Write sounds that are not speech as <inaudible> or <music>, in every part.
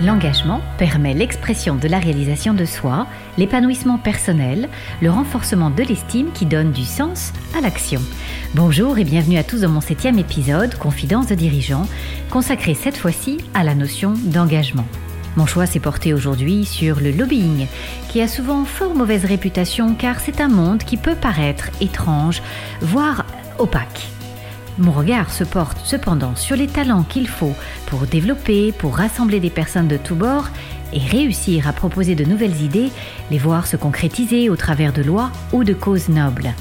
L'engagement permet l'expression de la réalisation de soi, l'épanouissement personnel, le renforcement de l'estime qui donne du sens à l'action. Bonjour et bienvenue à tous dans mon septième épisode, Confidence de dirigeants, consacré cette fois-ci à la notion d'engagement. Mon choix s'est porté aujourd'hui sur le lobbying, qui a souvent fort mauvaise réputation car c'est un monde qui peut paraître étrange, voire opaque. Mon regard se porte cependant sur les talents qu'il faut pour développer, pour rassembler des personnes de tous bords et réussir à proposer de nouvelles idées, les voir se concrétiser au travers de lois ou de causes nobles.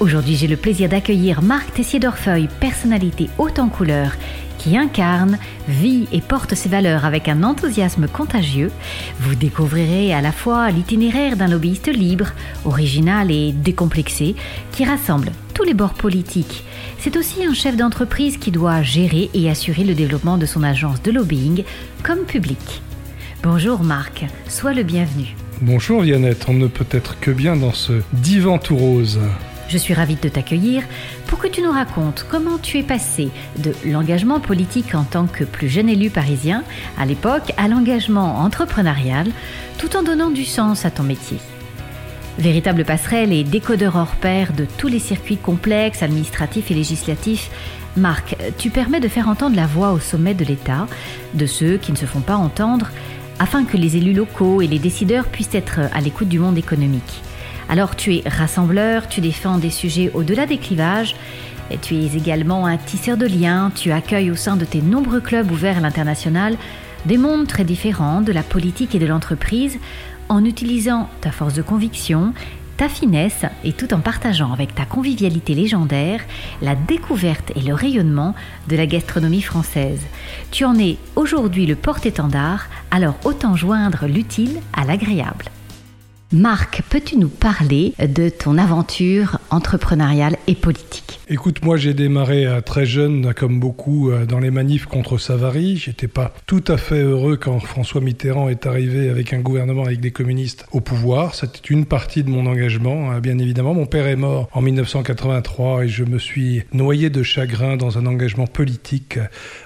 Aujourd'hui, j'ai le plaisir d'accueillir Marc Tessier-Dorfeuille, personnalité haute en couleur, qui incarne, vit et porte ses valeurs avec un enthousiasme contagieux. Vous découvrirez à la fois l'itinéraire d'un lobbyiste libre, original et décomplexé, qui rassemble tous les bords politiques. C'est aussi un chef d'entreprise qui doit gérer et assurer le développement de son agence de lobbying comme public. Bonjour Marc, sois le bienvenu. Bonjour Viannette, on ne peut être que bien dans ce divan tout rose. Je suis ravie de t'accueillir pour que tu nous racontes comment tu es passé de l'engagement politique en tant que plus jeune élu parisien à l'époque à l'engagement entrepreneurial tout en donnant du sens à ton métier. Véritable passerelle et décodeur hors pair de tous les circuits complexes, administratifs et législatifs, Marc, tu permets de faire entendre la voix au sommet de l'État, de ceux qui ne se font pas entendre, afin que les élus locaux et les décideurs puissent être à l'écoute du monde économique. Alors tu es rassembleur, tu défends des sujets au-delà des clivages, tu es également un tisseur de liens, tu accueilles au sein de tes nombreux clubs ouverts à l'international des mondes très différents de la politique et de l'entreprise, en utilisant ta force de conviction, ta finesse et tout en partageant avec ta convivialité légendaire la découverte et le rayonnement de la gastronomie française. Tu en es aujourd'hui le porte-étendard, alors autant joindre l'utile à l'agréable. Marc, peux-tu nous parler de ton aventure entrepreneuriale et politique? Écoute, moi j'ai démarré à très jeune, comme beaucoup, euh, dans les manifs contre Savary. J'étais pas tout à fait heureux quand François Mitterrand est arrivé avec un gouvernement avec des communistes au pouvoir. C'était une partie de mon engagement, hein, bien évidemment. Mon père est mort en 1983 et je me suis noyé de chagrin dans un engagement politique,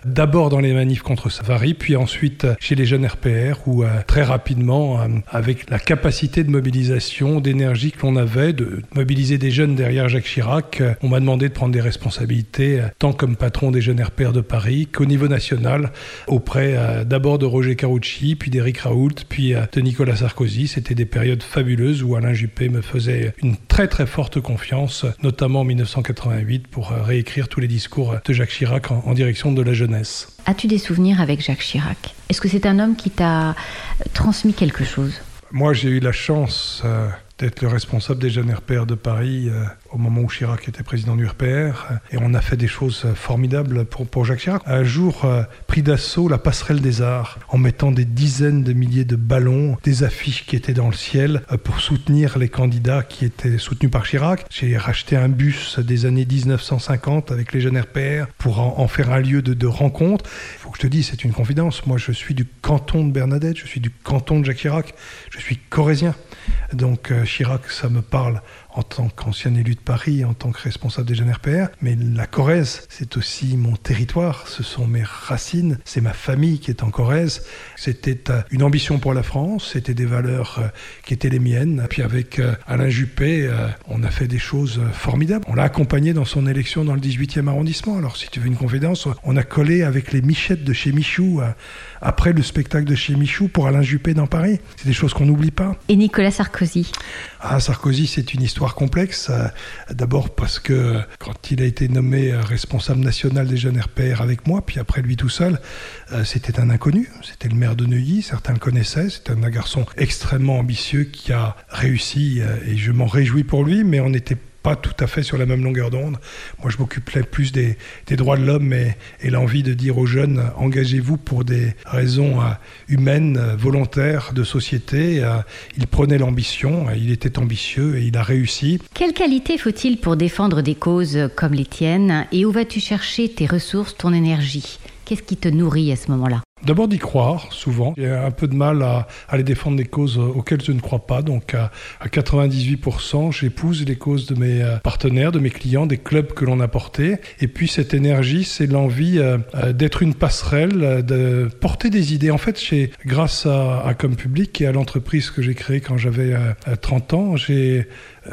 d'abord dans les manifs contre Savary, puis ensuite chez les jeunes RPR, où euh, très rapidement, euh, avec la capacité de mobilisation, d'énergie que l'on avait, de mobiliser des jeunes derrière Jacques Chirac, on m'a demandé de prendre des responsabilités, euh, tant comme patron des jeunes RPR de Paris qu'au niveau national, auprès euh, d'abord de Roger Carucci, puis d'Éric Raoult, puis euh, de Nicolas Sarkozy. C'était des périodes fabuleuses où Alain Juppé me faisait une très très forte confiance, notamment en 1988, pour réécrire tous les discours de Jacques Chirac en, en direction de la jeunesse. As-tu des souvenirs avec Jacques Chirac? Est-ce que c'est un homme qui t'a transmis quelque chose? Moi, j'ai eu la chance d'être le responsable des jeunes RPR de Paris euh, au moment où Chirac était président du RPR. Et on a fait des choses formidables pour, Jacques Chirac. Un jour, euh, pris d'assaut la passerelle des arts en mettant des dizaines de milliers de ballons, des affiches qui étaient dans le ciel euh, pour soutenir les candidats qui étaient soutenus par Chirac. J'ai racheté un bus des années 1950 avec les jeunes RPR pour en, faire un lieu de, de rencontre. Il faut que je te dise, c'est une confidence. Moi, je suis du canton de Bernadette, je suis du canton de Jacques Chirac, je suis corésien. Donc euh, Chirac, ça me parle en tant qu'ancien élu de Paris, en tant que responsable des jeunes RPR. Mais la Corrèze, c'est aussi mon territoire, ce sont mes racines, c'est ma famille qui est en Corrèze. C'était euh, une ambition pour la France, c'était des valeurs euh, qui étaient les miennes. Puis avec euh, Alain Juppé, on a fait des choses formidables. On l'a accompagné dans son élection dans le 18e arrondissement. Alors si tu veux une confidence, on a collé avec les Michettes de chez Michou après le spectacle de chez Michou pour Alain Juppé dans Paris. C'est des choses qu'on n'oublie pas. Et Nicolas Sarkozy? Ah, Sarkozy, c'est une histoire complexe. Euh, d'abord parce que quand il a été nommé euh, responsable national des jeunes RPR avec moi, puis après lui tout seul, euh, c'était un inconnu. C'était le maire de Neuilly, certains le connaissaient. C'était un garçon extrêmement ambitieux qui a réussi et je m'en réjouis pour lui, mais on n'était pas tout à fait sur la même longueur d'onde. Moi, je m'occupais plus des, droits de l'homme et, et l'envie de dire aux jeunes, engagez-vous pour des raisons euh, humaines, euh, volontaires, de société. Euh, il prenait l'ambition, il était ambitieux et il a réussi. Quelle qualité faut-il pour défendre des causes comme les tiennes? Et où vas-tu chercher tes ressources, ton énergie? Qu'est-ce qui te nourrit à ce moment-là? D'abord d'y croire, souvent. J'ai un peu de mal à aller défendre des causes auxquelles je ne crois pas. Donc à, 98%, j'épouse les causes de mes euh, partenaires, de mes clients, des clubs que l'on a portés. Et puis cette énergie, c'est l'envie euh, euh, d'être une passerelle, de porter des idées. En fait, grâce à, à Comme Public et à l'entreprise que j'ai créée quand j'avais 30 ans, j'ai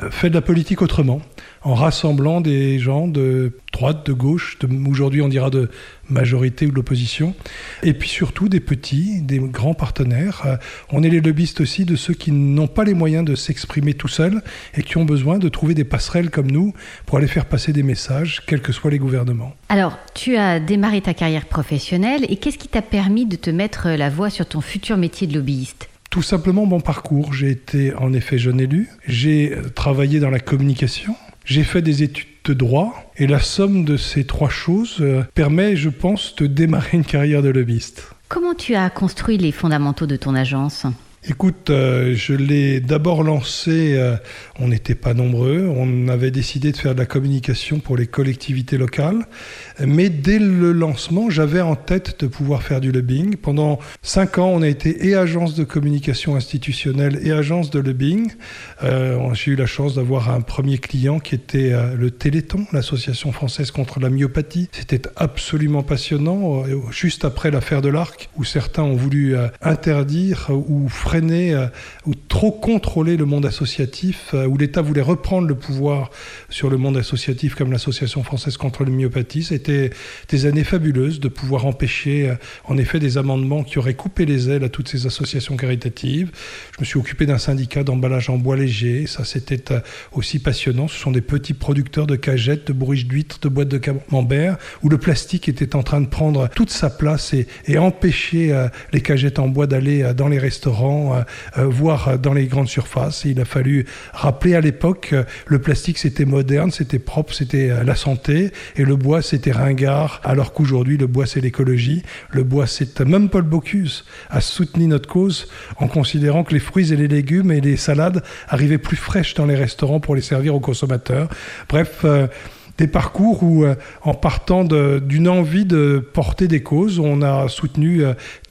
fait de la politique autrement en rassemblant des gens de droite, de gauche, aujourd'hui on dira de majorité ou de l'opposition, et puis surtout des petits, des grands partenaires. Euh, on est les lobbyistes aussi de ceux qui n'ont pas les moyens de s'exprimer tout seuls et qui ont besoin de trouver des passerelles comme nous pour aller faire passer des messages, quels que soient les gouvernements. Alors, tu as démarré ta carrière professionnelle et qu'est-ce qui t'a permis de te mettre la voix sur ton futur métier de lobbyiste? Tout simplement mon parcours. J'ai été en effet jeune élu, j'ai travaillé dans la communication, j'ai fait des études de droit et la somme de ces trois choses euh, permet, je pense, de démarrer une carrière de lobbyiste. Comment tu as construit les fondamentaux de ton agence? Écoute, euh, je l'ai d'abord lancé, euh, on n'était pas nombreux, on avait décidé de faire de la communication pour les collectivités locales, mais dès le lancement, j'avais en tête de pouvoir faire du lobbying. Pendant cinq ans, on a été et agence de communication institutionnelle et agence de lobbying. Euh, j'ai eu la chance d'avoir un premier client qui était le Téléthon, l'association française contre la myopathie. C'était absolument passionnant, juste après l'affaire de l'Arc, où certains ont voulu interdire ou euh, ou trop contrôler le monde associatif, euh, où l'État voulait reprendre le pouvoir sur le monde associatif comme l'Association française contre la myopathie. C'était des années fabuleuses de pouvoir empêcher euh, en effet des amendements qui auraient coupé les ailes à toutes ces associations caritatives. Je me suis occupé d'un syndicat d'emballage en bois léger, ça c'était aussi passionnant. Ce sont des petits producteurs de cagettes, de bourriches d'huîtres, de boîtes de camembert, où le plastique était en train de prendre toute sa place et, et empêcher les cagettes en bois d'aller dans les restaurants euh, euh, voir dans les grandes surfaces. il a fallu rappeler à l'époque, euh, le plastique c'était moderne, c'était propre, c'était la santé, et le bois c'était ringard, alors qu'aujourd'hui le bois c'est l'écologie. Le bois c'est même Paul Bocuse a soutenu notre cause en considérant que les fruits et les légumes et les salades arrivaient plus fraîches dans les restaurants pour les servir aux consommateurs. Bref des parcours où, en partant d'une envie de porter des causes, on a soutenu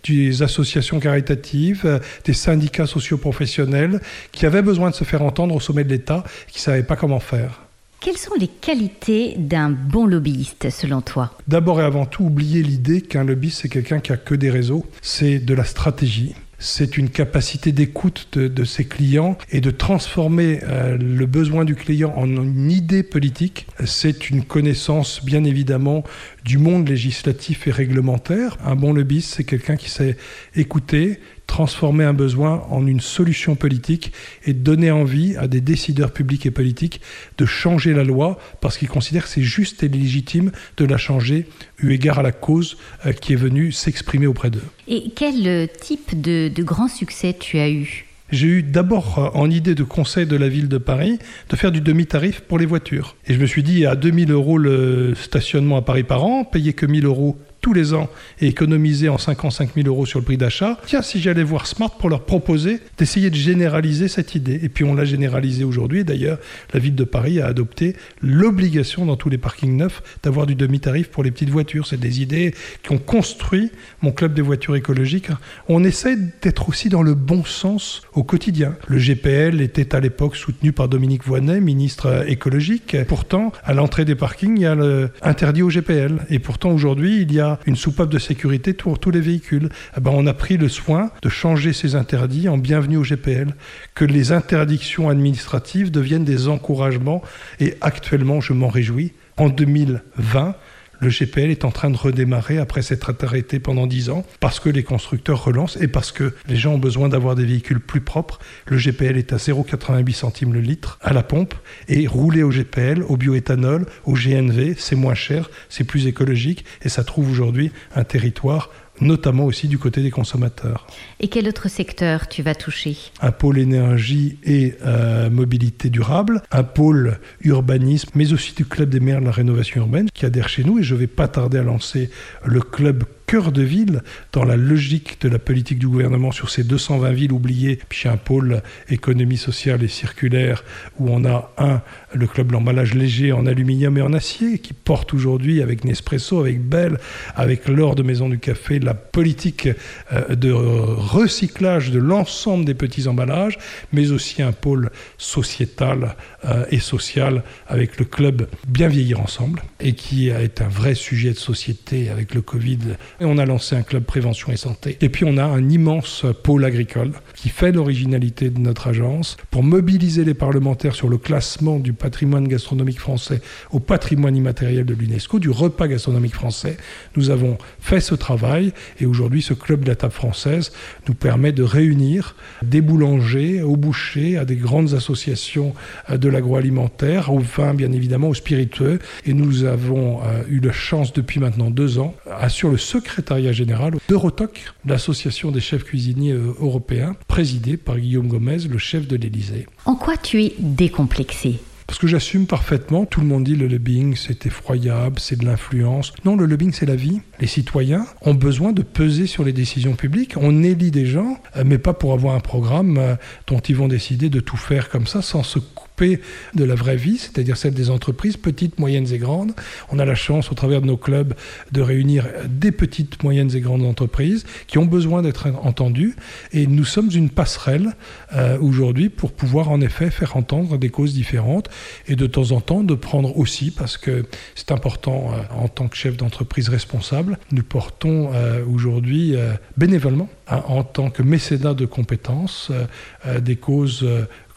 des associations caritatives, euh, des syndicats socioprofessionnels qui avaient besoin de se faire entendre au sommet de l'État qui ne savaient pas comment faire. Quelles sont les qualités d'un bon lobbyiste selon toi? D'abord et avant tout, oublier l'idée qu'un lobbyiste c'est quelqu'un qui a que des réseaux, c'est de la stratégie c'est une capacité d'écoute de, ses clients et de transformer euh, le besoin du client en une idée politique. C'est une connaissance, bien évidemment, du monde législatif et réglementaire. Un bon lobbyiste, c'est quelqu'un qui sait écouter, transformer un besoin en une solution politique et donner envie à des décideurs publics et politiques de changer la loi parce qu'ils considèrent que c'est juste et légitime de la changer eu égard à la cause euh, qui est venue s'exprimer auprès d'eux. Et quel euh, type de, de grand succès tu as eu? J'ai eu d'abord euh, en idée de conseil de la ville de Paris de faire du demi-tarif pour les voitures. Et je me suis dit, à 2000 euros le stationnement à Paris par an, payer que 1000 euros tous les ans et économiser en 5 ans 5 000 euros sur le prix d'achat, tiens, si j'allais voir Smart pour leur proposer d'essayer de généraliser cette idée. Et puis on l'a généralisé aujourd'hui. D'ailleurs, la ville de Paris a adopté l'obligation dans tous les parkings neufs d'avoir du demi-tarif pour les petites voitures. C'est des idées qui ont construit mon club des voitures écologiques. On essaie d'être aussi dans le bon sens au quotidien. Le GPL était à l'époque soutenu par Dominique Voynet, ministre écologique. Pourtant, à l'entrée des parkings, il y a le interdit au GPL. Et pourtant, aujourd'hui, il y a une soupape de sécurité pour tous les véhicules. Eh ben, on a pris le soin de changer ces interdits en bienvenue au GPL, que les interdictions administratives deviennent des encouragements. Et actuellement, je m'en réjouis, en 2020, le GPL est en train de redémarrer après s'être arrêté pendant 10 ans parce que les constructeurs relancent et parce que les gens ont besoin d'avoir des véhicules plus propres. Le GPL est à 0,88 centimes le litre à la pompe et rouler au GPL, au bioéthanol, au GNV, c'est moins cher, c'est plus écologique et ça trouve aujourd'hui un territoire notamment aussi du côté des consommateurs. Et quel autre secteur tu vas toucher? Un pôle énergie et euh, mobilité durable, un pôle urbanisme, mais aussi du Club des maires de la rénovation urbaine qui adhère chez nous et je vais pas tarder à lancer le club cœur de ville dans la logique de la politique du gouvernement sur ces 220 villes oubliées, puis un pôle économie sociale et circulaire où on a un, le club l'emballage léger en aluminium et en acier qui porte aujourd'hui avec Nespresso, avec Bell, avec l'or de Maison du Café, la politique euh, de recyclage de l'ensemble des petits emballages, mais aussi un pôle sociétal euh, et social avec le club Bien vieillir ensemble et qui est un vrai sujet de société avec le Covid. Et on a lancé un club prévention et santé. Et puis on a un immense pôle agricole qui fait l'originalité de notre agence pour mobiliser les parlementaires sur le classement du patrimoine gastronomique français au patrimoine immatériel de l'UNESCO, du repas gastronomique français. Nous avons fait ce travail et aujourd'hui ce club de la table française nous permet de réunir des boulangers, aux bouchers, à des grandes associations euh, de l'agroalimentaire, au vin bien évidemment, aux spiritueux. Et nous avons euh, eu la chance depuis maintenant deux ans, assure le secrétariat général d'Eurotoc, l'association des chefs cuisiniers euh, européens, présidée par Guillaume Gomez, le chef de l'Élysée. En quoi tu es décomplexé? Parce que j'assume parfaitement, tout le monde dit le lobbying c'est effroyable, c'est de l'influence. Non, le lobbying c'est la vie. Les citoyens ont besoin de peser sur les décisions publiques. On élit des gens, euh, mais pas pour avoir un programme euh, dont ils vont décider de tout faire comme ça sans se de la vraie vie, c'est-à-dire celle des entreprises, petites, moyennes et grandes. On a la chance, au travers de nos clubs, de réunir des petites, moyennes et grandes entreprises qui ont besoin d'être entendues. Et nous sommes une passerelle euh, aujourd'hui pour pouvoir en effet faire entendre des causes différentes et de temps en temps de prendre aussi, parce que c'est important euh, en tant que chef d'entreprise responsable, nous portons euh, aujourd'hui bénévolement, hein, en tant que mécénat de compétences, des causes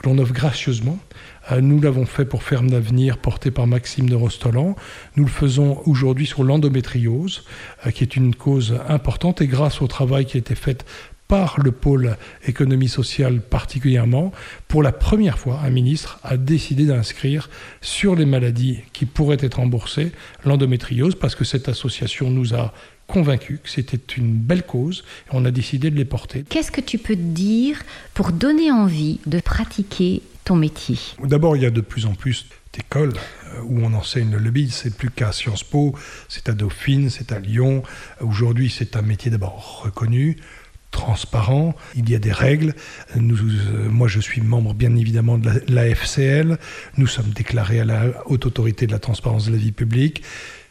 que l'on offre gracieusement nous l'avons fait pour Ferme d'avenir, porté par Maxime de Rostolan. Nous le faisons aujourd'hui sur l'endométriose, euh, qui est une cause importante. Et grâce au travail qui a été fait par le pôle économie sociale particulièrement, pour la première fois, un ministre a décidé d'inscrire sur les maladies qui pourraient être remboursées l'endométriose, parce que cette association nous a convaincus que c'était une belle cause et on a décidé de les porter. Qu'est-ce que tu peux dire pour donner envie de pratiquer ton métier D'abord, il y a de plus en plus d'écoles euh, où on enseigne le lobby. C'est plus qu'à Sciences Po, c'est à Dauphine, c'est à Lyon. Aujourd'hui, c'est un métier d'abord reconnu transparent, il y a des règles. Euh, moi, je suis membre bien évidemment de l'AFCL. Nous sommes déclarés à la haute autorité de la transparence de la vie publique.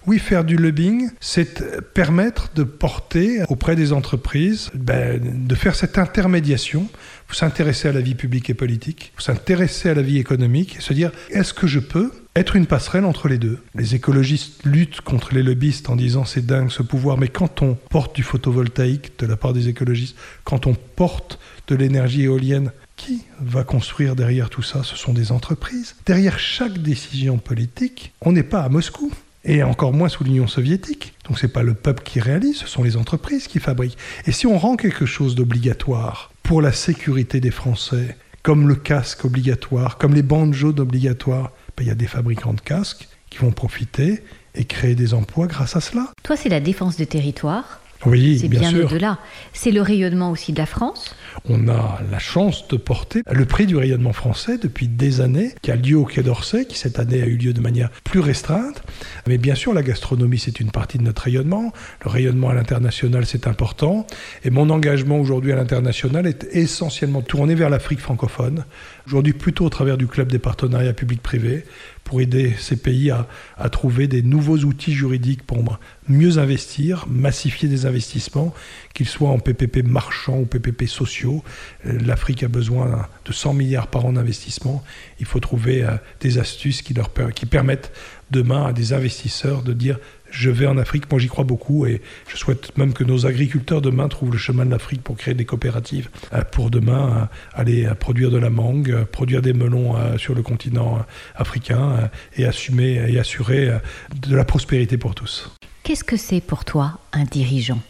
Oui, faire du lobbying, c'est permettre de porter auprès des entreprises, ben, de faire cette intermédiation. Vous s'intéresser à la vie publique et politique, vous s'intéresser à la vie économique, et se dire est-ce que je peux être une passerelle entre les deux? Les écologistes luttent contre les lobbyistes en disant c'est dingue ce pouvoir, mais quand on porte du photovoltaïque de la part des écologistes, quand on porte de l'énergie éolienne, qui va construire derrière tout ça? Ce sont des entreprises. Derrière chaque décision politique, on n'est pas à Moscou et encore moins sous l'Union soviétique. Donc ce n'est pas le peuple qui réalise, ce sont les entreprises qui fabriquent. Et si on rend quelque chose d'obligatoire pour la sécurité des Français, comme le casque obligatoire, comme les bandes jaunes obligatoires, ben, il y a des fabricants de casques qui vont profiter et créer des emplois grâce à cela. Toi, c'est la défense du territoire oui, c'est bien, bien au-delà. C'est le rayonnement aussi de la France. On a la chance de porter le prix du rayonnement français depuis des années, qui a lieu au Quai d'Orsay, qui cette année a eu lieu de manière plus restreinte. Mais bien sûr, la gastronomie, c'est une partie de notre rayonnement. Le rayonnement à l'international, c'est important. Et mon engagement aujourd'hui à l'international est essentiellement tourné vers l'Afrique francophone. Aujourd'hui, plutôt au travers du club des partenariats publics-privés, pour aider ces pays à, trouver des nouveaux outils juridiques pour mieux investir, massifier des investissements, qu'ils soient en PPP marchands ou PPP sociaux. Euh, L'Afrique a besoin de 100 milliards par an d'investissement. Il faut trouver euh, des astuces qui permettent demain à des investisseurs de dire je vais en Afrique, moi j'y crois beaucoup et je souhaite même que nos agriculteurs demain trouvent le chemin de l'Afrique pour créer des coopératives euh, pour demain euh, aller euh, produire de la mangue, produire des melons sur le continent africain et assumer et assurer de la prospérité pour tous. Qu'est-ce que c'est pour toi un dirigeant?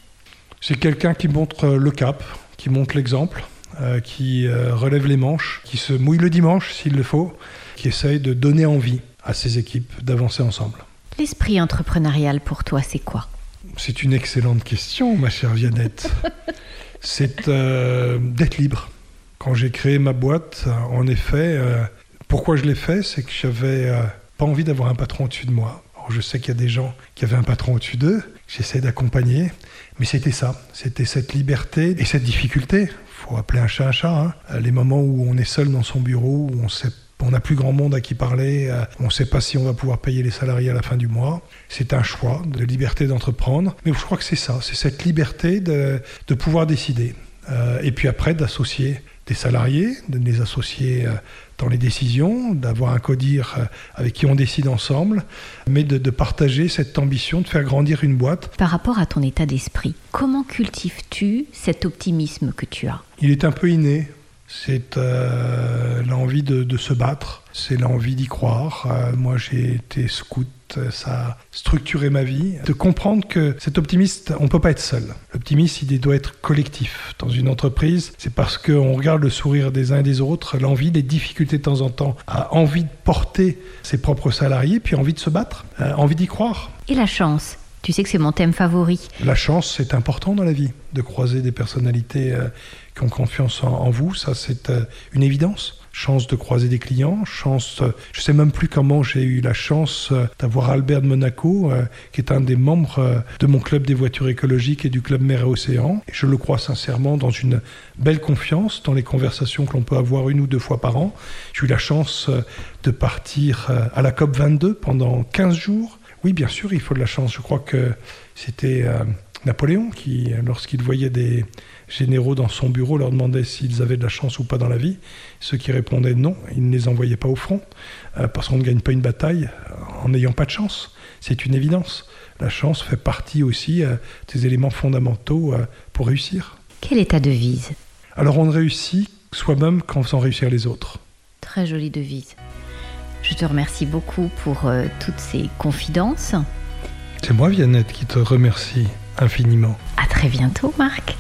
C'est quelqu'un qui montre le cap, qui montre l'exemple, qui relève les manches, qui se mouille le dimanche s'il le faut, qui essaye de donner envie à ses équipes d'avancer ensemble. L'esprit entrepreneurial pour toi, c'est quoi? C'est une excellente question, ma chère Viannette. <laughs> c'est euh, d'être libre. Quand j'ai créé ma boîte, en effet, euh, pourquoi je l'ai fait? C'est que j'avais euh, pas envie d'avoir un patron au-dessus de moi. je sais qu'il y a des gens qui avaient un patron au-dessus d'eux, j'essaie d'accompagner, mais c'était ça, c'était cette liberté et cette difficulté. Il faut appeler un chat un chat. Hein. Les moments où on est seul dans son bureau, où on sait On n'a plus grand monde à qui parler, euh, on ne sait pas si on va pouvoir payer les salariés à la fin du mois. C'est un choix de liberté d'entreprendre. Mais je crois que c'est ça, c'est cette liberté de, de pouvoir décider. Euh, et puis après, d'associer des salariés, de les associer euh, dans les décisions, d'avoir un codir avec qui on décide ensemble, mais de, de, partager cette ambition de faire grandir une boîte. Par rapport à ton état d'esprit, comment cultives-tu cet optimisme que tu as? Il est un peu inné. C'est euh, l'envie de, se battre, c'est l'envie d'y croire. Euh, moi, j'ai été scout, ça a structuré ma vie. De comprendre que cet optimiste, on ne peut pas être seul. L'optimiste, il doit être collectif. Dans une entreprise, c'est parce qu'on regarde le sourire des uns et des autres, l'envie, les difficultés de temps en temps, a envie de porter ses propres salariés, puis envie de se battre, euh, envie d'y croire. Et la chance? Tu sais que c'est mon thème favori. La chance, c'est important dans la vie, de croiser des personnalités euh, qui ont confiance en, vous, ça c'est euh, une évidence. Chance de croiser des clients, chance, euh, je sais même plus comment j'ai eu la chance euh, d'avoir Albert de Monaco, qui est un des membres de mon club des voitures écologiques et du club Mer et Océan. Je le crois sincèrement dans une belle confiance dans les conversations que l'on peut avoir une ou deux fois par an. J'ai eu la chance de partir à la COP 22 pendant 15 jours oui, bien sûr, il faut de la chance. Je crois que c'était euh, Napoléon qui, lorsqu'il voyait des généraux dans son bureau, leur demandait s'ils avaient de la chance ou pas dans la vie. Ceux qui répondaient non, il ne les envoyait pas au front, euh, parce qu'on ne gagne pas une bataille en n'ayant pas de chance. C'est une évidence. La chance fait partie aussi euh, des éléments fondamentaux euh, pour réussir. Quelle est ta devise? Alors on ne réussit soi-même qu'en faisant réussir les autres. Très jolie devise. Je te remercie beaucoup pour euh, toutes ces confidences. C'est moi, Viannette, qui te remercie infiniment. À très bientôt, Marc.